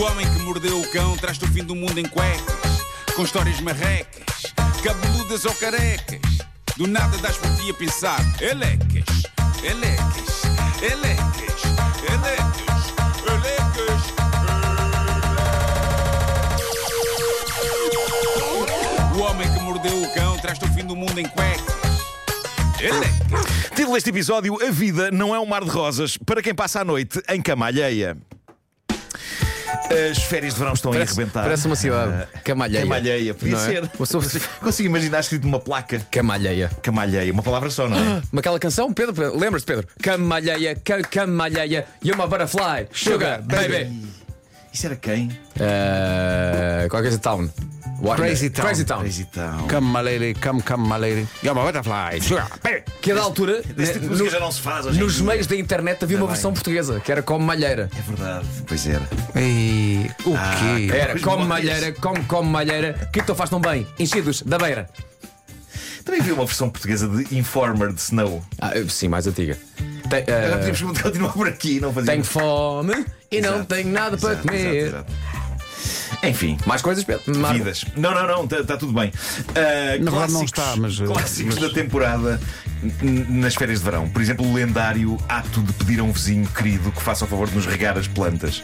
O homem que mordeu o cão traz-te o fim do mundo em cuecas, com histórias marrecas, cabeludas ou carecas. Do nada das por ti a pensar, elecas, elecas, elecas, elecas, elecas. O homem que mordeu o cão traz-te o fim do mundo em cuecas. Elecas. Título deste episódio: A vida não é um mar de rosas para quem passa a noite em cama alheia. As férias de verão estão Parece, a arrebentar. parece uma cidade. Ah, Camalheia. Camalheia, podia Não é? ser. Sou- Consigo imaginar escrito numa placa. Camalheia. Camalheia, uma palavra só, não é? Como aquela canção, Pedro, Pedro lembras-te, Pedro? Camalheia, ca camalheia, you're my butterfly, sugar, baby. Isso era quem? Uh, qualquer coisa town. Crazy Town. Crazy Town. Crazy Town. Come, my lady, come, come, my lady. You're my butterfly. Que a da altura, tipo de música já não se faz hoje em nos dia. meios da internet havia uma Tá versão portuguesa, que era como malheira. É verdade, pois era. E o Ah, quê? Era Pois como não, malheira, como como malheira, que tu faz tão bem, enchidos da beira. Também vi uma versão portuguesa de Informer de Snow. Ah, sim, mais antiga. Tem, Agora uh, podíamos continuar por aqui, não fazia tenho fome e não Exato, tenho nada para exato, comer. exato, exato. Enfim. Mais coisas, Pedro? Marco? Vidas. Não, não, não, está tudo bem. Na verdade não clássicos- está, mas, uh, Clássicos mas- da temporada nas férias de verão. Por exemplo, o lendário ato de pedir a um vizinho querido que faça o favor de nos regar as plantas.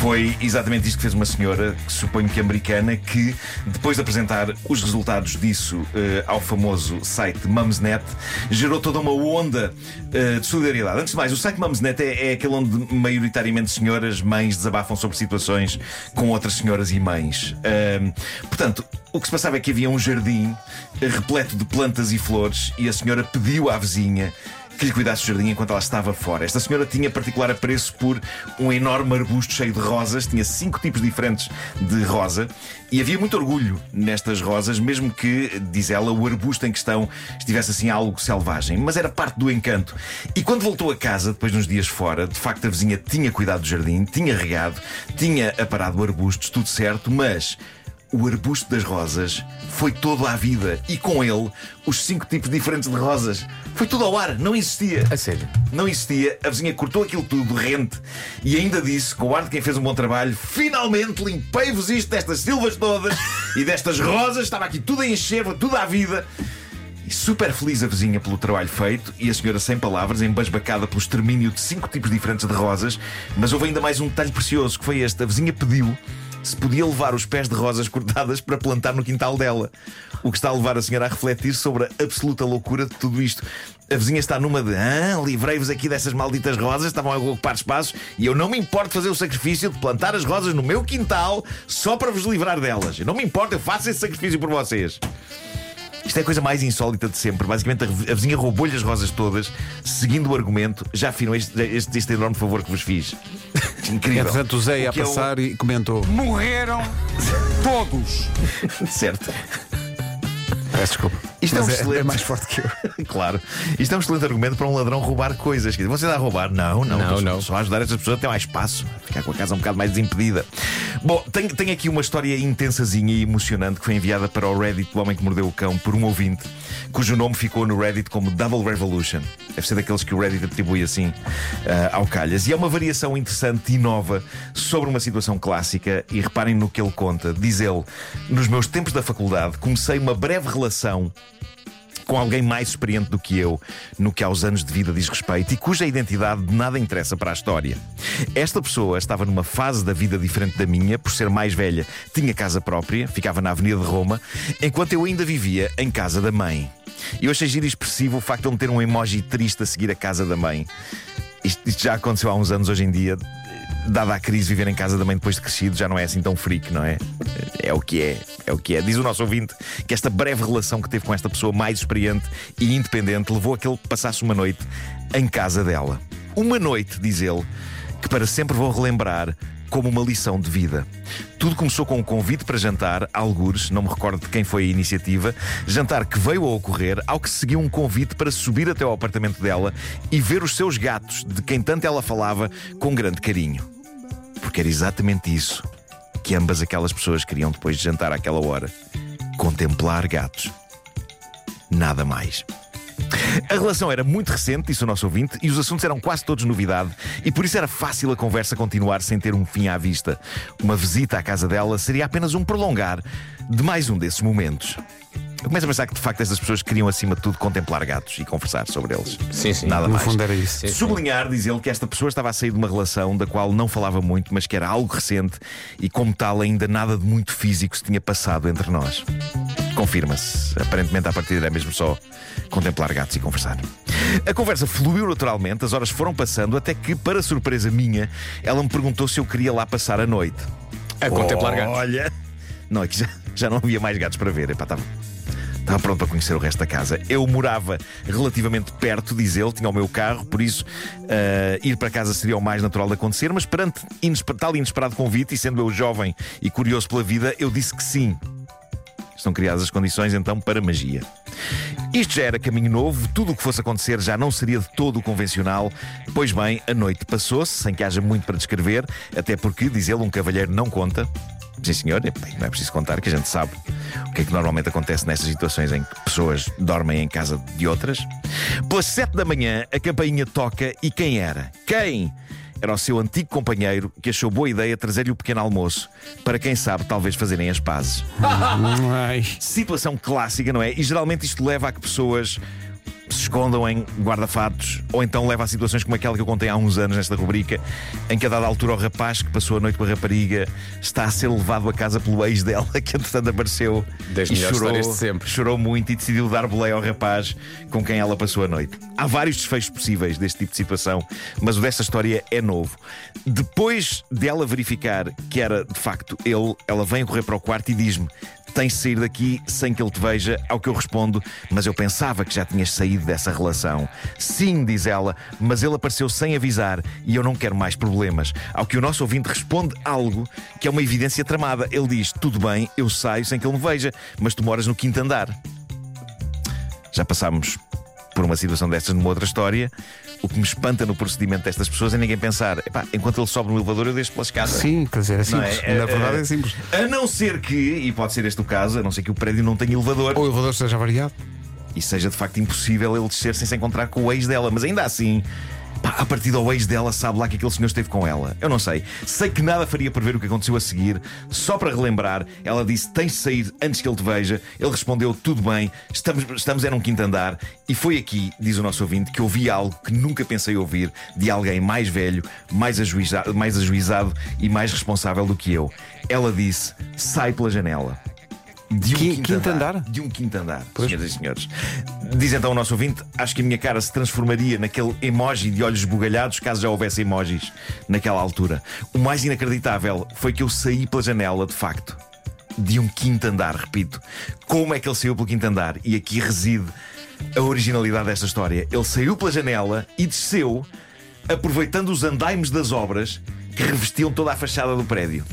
Foi exatamente isto que fez uma senhora, que suponho que americana, que depois de apresentar os resultados disso eh, ao famoso site Mumsnet, gerou toda uma onda eh, de solidariedade. Antes de mais, o site Mumsnet é, é aquele onde maioritariamente senhoras, mães desabafam sobre situações com outras senhoras e mães. Ahm, portanto, o que se passava é que havia um jardim eh, repleto de plantas e flores e a senhora pediu à vizinha que lhe cuidasse do jardim enquanto ela estava fora. Esta senhora tinha particular apreço por um enorme arbusto cheio de rosas, tinha cinco tipos diferentes de rosa e havia muito orgulho nestas rosas, mesmo que, diz ela, o arbusto em questão estivesse assim algo selvagem. Mas era parte do encanto. E quando voltou a casa, depois de uns dias fora, de facto a vizinha tinha cuidado do jardim, tinha regado, tinha aparado arbustos, tudo certo, mas o arbusto das rosas foi todo à vida e com ele os cinco tipos diferentes de rosas. Foi tudo ao ar, não existia. A sério? Não existia, a vizinha cortou aquilo tudo, rente, e ainda disse, com o ar de quem fez um bom trabalho, finalmente limpei-vos isto destas silvas todas e destas rosas, estava aqui tudo a encher, tudo à vida. E super feliz a vizinha pelo trabalho feito e a senhora sem palavras, embasbacada pelo extermínio de cinco tipos diferentes de rosas. Mas houve ainda mais um detalhe precioso que foi este: a vizinha pediu se podia levar os pés de rosas cortadas para plantar no quintal dela. O que está a levar a senhora a refletir sobre a absoluta loucura de tudo isto. A vizinha está numa de ah, livrei-vos aqui dessas malditas rosas, estavam a ocupar espaços e eu não me importo fazer o sacrifício de plantar as rosas no meu quintal só para vos livrar delas. Eu não me importo, eu faço esse sacrifício por vocês. Isto é a coisa mais insólita de sempre. Basicamente, a a vizinha roubou-lhe as rosas todas, seguindo o argumento. Já afinal este, este, este enorme favor que vos fiz. Incrível. Entretanto, o Zé ia é o- passar e comentou. Morreram todos. Certo. Peço desculpa. Isto é um Mas excelente. é mais forte que eu. claro. Isto é um excelente argumento para um ladrão roubar coisas. Você está a roubar? Não, não. Não, não. Só ajudar estas pessoas a ter mais espaço. Ficar com a casa um bocado mais desimpedida. Bom, tenho, tenho aqui uma história intensazinha e emocionante que foi enviada para o Reddit do Homem que Mordeu o Cão por um ouvinte, cujo nome ficou no Reddit como Double Revolution. Deve ser daqueles que o Reddit atribui assim ah, ao calhas. E é uma variação interessante e nova sobre uma situação clássica. E reparem no que ele conta. Diz ele: Nos meus tempos da faculdade, comecei uma breve relação com alguém mais experiente do que eu no que aos anos de vida diz respeito e cuja identidade de nada interessa para a história. Esta pessoa estava numa fase da vida diferente da minha, por ser mais velha, tinha casa própria, ficava na Avenida de Roma, enquanto eu ainda vivia em casa da mãe. E eu achei giro expressivo o facto de ele ter um emoji triste a seguir a casa da mãe. Isto, isto já aconteceu há uns anos hoje em dia. Dada a crise, viver em casa da mãe depois de crescido já não é assim tão freak, não é? É o que é, é o que é. Diz o nosso ouvinte que esta breve relação que teve com esta pessoa mais experiente e independente levou a que ele passasse uma noite em casa dela. Uma noite, diz ele, que para sempre vou relembrar como uma lição de vida. Tudo começou com um convite para jantar, algures, não me recordo de quem foi a iniciativa, jantar que veio a ocorrer, ao que seguiu um convite para subir até ao apartamento dela e ver os seus gatos, de quem tanto ela falava, com grande carinho. Porque era exatamente isso que ambas aquelas pessoas queriam depois de jantar àquela hora: contemplar gatos. Nada mais. A relação era muito recente, disse o nosso ouvinte, e os assuntos eram quase todos novidade, e por isso era fácil a conversa continuar sem ter um fim à vista. Uma visita à casa dela seria apenas um prolongar de mais um desses momentos. Eu começo a pensar que de facto estas pessoas queriam acima de tudo contemplar gatos e conversar sobre eles. Sim, sim. Nada No mais. fundo era isso. Sublinhar, diz ele, que esta pessoa estava a sair de uma relação da qual não falava muito, mas que era algo recente e, como tal, ainda nada de muito físico se tinha passado entre nós. Confirma-se. Aparentemente, a partir era mesmo só contemplar gatos e conversar. A conversa fluiu naturalmente, as horas foram passando, até que, para surpresa minha, ela me perguntou se eu queria lá passar a noite. A contemplar gatos. Olha, não, é que já, já não havia mais gatos para ver. Epá, estava, estava pronto para conhecer o resto da casa. Eu morava relativamente perto, diz ele, tinha o meu carro, por isso ah, ir para casa seria o mais natural de acontecer. Mas perante inesper- tal inesperado convite, e sendo eu jovem e curioso pela vida, eu disse que sim. Estão criadas as condições então para magia. Isto já era caminho novo, tudo o que fosse acontecer já não seria de todo convencional. Pois bem, a noite passou-se, sem que haja muito para descrever, até porque, diz ele, um cavalheiro não conta. Sim, senhor, bem, não é preciso contar, que a gente sabe o que é que normalmente acontece nestas situações em que pessoas dormem em casa de outras. Pelas sete da manhã, a campainha toca e quem era? Quem? Era o seu antigo companheiro que achou boa ideia trazer-lhe o pequeno almoço para quem sabe talvez fazerem as pazes. Situação clássica, não é? E geralmente isto leva a que pessoas se escondam em guarda-fatos ou então leva a situações como aquela que eu contei há uns anos nesta rubrica, em que a dada altura o rapaz que passou a noite com a rapariga está a ser levado a casa pelo ex dela, que entretanto apareceu Das e chorou, sempre. chorou muito e decidiu dar boleia ao rapaz com quem ela passou a noite. Há vários desfechos possíveis deste tipo de situação, mas o desta história é novo. Depois dela verificar que era de facto ele, ela vem correr para o quarto e diz-me: Tens de sair daqui sem que ele te veja. Ao que eu respondo: Mas eu pensava que já tinhas saído dessa relação. Sim, diz ela, mas ele apareceu sem avisar e eu não quero mais problemas. Ao que o nosso ouvinte responde algo que é uma evidência tramada. Ele diz: Tudo bem, eu saio sem que ele me veja, mas tu moras no quinto andar. Já passámos por uma situação destas numa outra história. O que me espanta no procedimento destas pessoas é ninguém pensar: "Epá, enquanto ele sobe no elevador, eu deixo pela escada. Sim, quer dizer, é Não simples. é? Na verdade É, é simples. A não ser que, e pode ser este o caso, a não ser que o prédio não tenha elevador Ou o elevador esteja variado. e seja de facto impossível ele descer sem se encontrar com o ex dela. Mas ainda assim, pá, a partir do ex dela, sabe lá que aquele senhor esteve com ela. Eu não sei. Sei que nada faria prever o que aconteceu a seguir. Só para relembrar, ela disse: tens de sair antes que ele te veja. Ele respondeu: tudo bem, estamos, estamos era um quinto andar. E foi aqui, diz o nosso ouvinte, que ouvi algo que nunca pensei ouvir de alguém mais velho, mais ajuizado, mais ajuizado e mais responsável do que eu. Ela disse: sai pela janela. De um Qui- quinto, quinto andar. andar? De um quinto andar, senhoras e senhores. Diz então o nosso ouvinte: acho que a minha cara se transformaria naquele emoji de olhos esbugalhados caso já houvesse emojis naquela altura. O mais inacreditável foi que eu saí pela janela, de facto, de um quinto andar, repito. Como é que ele saiu pelo quinto andar? E aqui reside a originalidade desta história. Ele saiu pela janela e desceu, aproveitando os andaimes das obras que revestiam toda a fachada do prédio.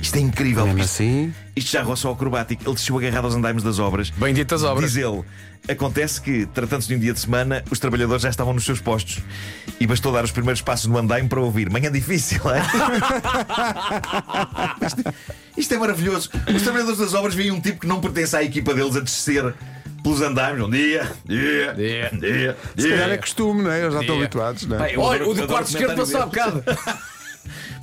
Isto é incrível. Mesmo isto- assim, isto já roçou acrobático. Ele desceu agarrado aos andaimes das obras. Benditas obras. Diz ele. Acontece que, tratando-se de um dia de semana, os trabalhadores já estavam nos seus postos. E bastou dar os primeiros passos no andaime para ouvir. Manhã difícil, é? isto, isto é maravilhoso. Os trabalhadores das obras veem um tipo que não pertence à equipa deles a descer pelos andaimes. Um dia, dia, Dia. dia, se calhar é costume, não é? Eles já estão habituados, não é? Olha, o do quarto esquerdo passou há bocado.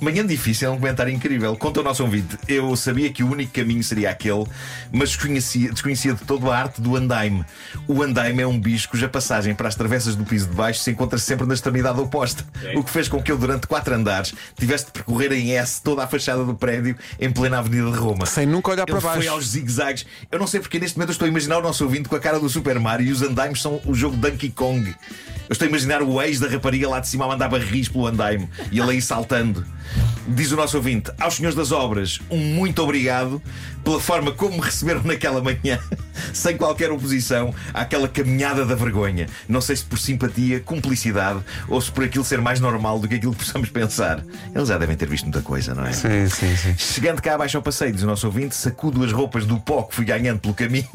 Manhã difícil é um comentário incrível. Conta ao nosso ouvinte. Eu sabia que o único caminho seria aquele, mas desconhecia, desconhecia de todo a arte do andaime. O andaime é um bicho cuja passagem para as travessas do piso de baixo se encontra sempre na extremidade oposta. O que fez com que eu, durante quatro andares, tivesse de percorrer em S toda a fachada do prédio em plena Avenida de Roma. Sem nunca olhar Ele para baixo. foi aos zigue-zagues. Eu não sei porque neste momento eu estou a imaginar o nosso ouvinte com a cara do Super Mario e os andaimes são o jogo Donkey Kong. Eu estou a imaginar o ex da rapariga lá de cima a mandar barris pelo andaime e ele aí saltando. Diz o nosso ouvinte: Aos senhores das obras, um muito obrigado pela forma como me receberam naquela manhã, sem qualquer oposição àquela caminhada da vergonha. Não sei se por simpatia, cumplicidade ou se por aquilo ser mais normal do que aquilo que possamos pensar. Eles já devem ter visto muita coisa, não é? Sim, sim, sim. Chegando cá abaixo ao passeio, diz o nosso ouvinte, sacudo as roupas do pó que fui ganhando pelo caminho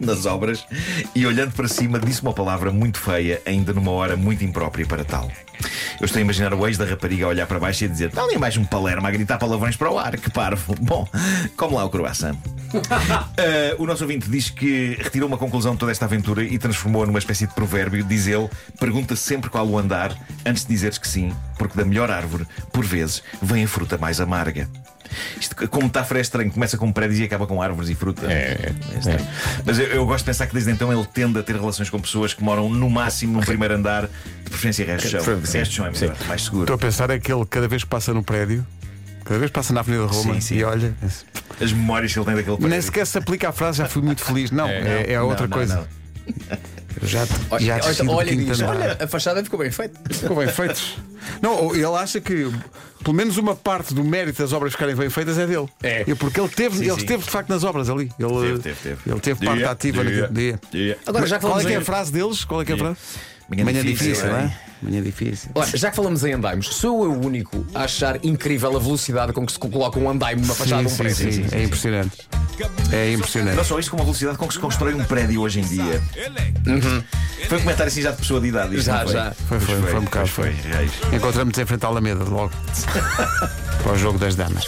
nas obras e olhando para cima disse uma palavra muito feia, ainda numa hora muito imprópria para tal. Eu estou a imaginar o ex da rapariga a olhar para baixo e a dizer: Está ali mais um palermo a gritar palavrões para o ar, que parvo. Bom, como lá o croissant. Uh, o nosso ouvinte diz que retirou uma conclusão de toda esta aventura e transformou-a numa espécie de provérbio. Diz ele: pergunta sempre qual o andar antes de dizeres que sim, porque da melhor árvore, por vezes, vem a fruta mais amarga. Isto, como metáfora é estranho, começa com prédios e acaba com árvores e fruta. É, estranho. Mas eu, eu gosto de pensar que desde então ele tende a ter relações com pessoas que moram no máximo num primeiro andar, de preferência resto de chão. Sim. Resto de chão é melhor, mais seguro. Estou a pensar é que ele cada vez que passa no prédio, cada vez que passa na Avenida de Roma Sim, sim. e olha. As memórias que ele tem daquele prédio. Nem sequer se aplica a frase, já fui muito feliz. Não, é, é Não, outra não, coisa. não. Eu Já, Olha, já olha, desci do olha e diz: andar. olha, a fachada ficou bem feita. Ficou bem feitos. Não, ele acha que pelo menos uma parte do mérito das obras ficarem bem feitas é dele. É. E porque ele teve, Sim, ele sim. esteve de facto nas obras ali. Ele Teve, teve, teve. Ele teve parte Dia, ativa dia, naquele dia. dia. Agora, já que Qual é falamos que é a frase deles? Qual é que é a frase? Manhã difícil, difícil, é? não é? Manhã difícil. Olha, já que falamos em andaimes, sou eu o único a achar incrível a velocidade com que se coloca um andaime numa fachada de um sim, prédio. sim, é impressionante. É impressionante. Não só isto, com a velocidade com que se constrói um prédio hoje em dia. Foi um comentário assim já de pessoa de idade. isto Já, foi? já. Foi, foi, foi um bocado. Foi, foi. Encontramos-nos em frente à Alameda logo para o jogo das damas.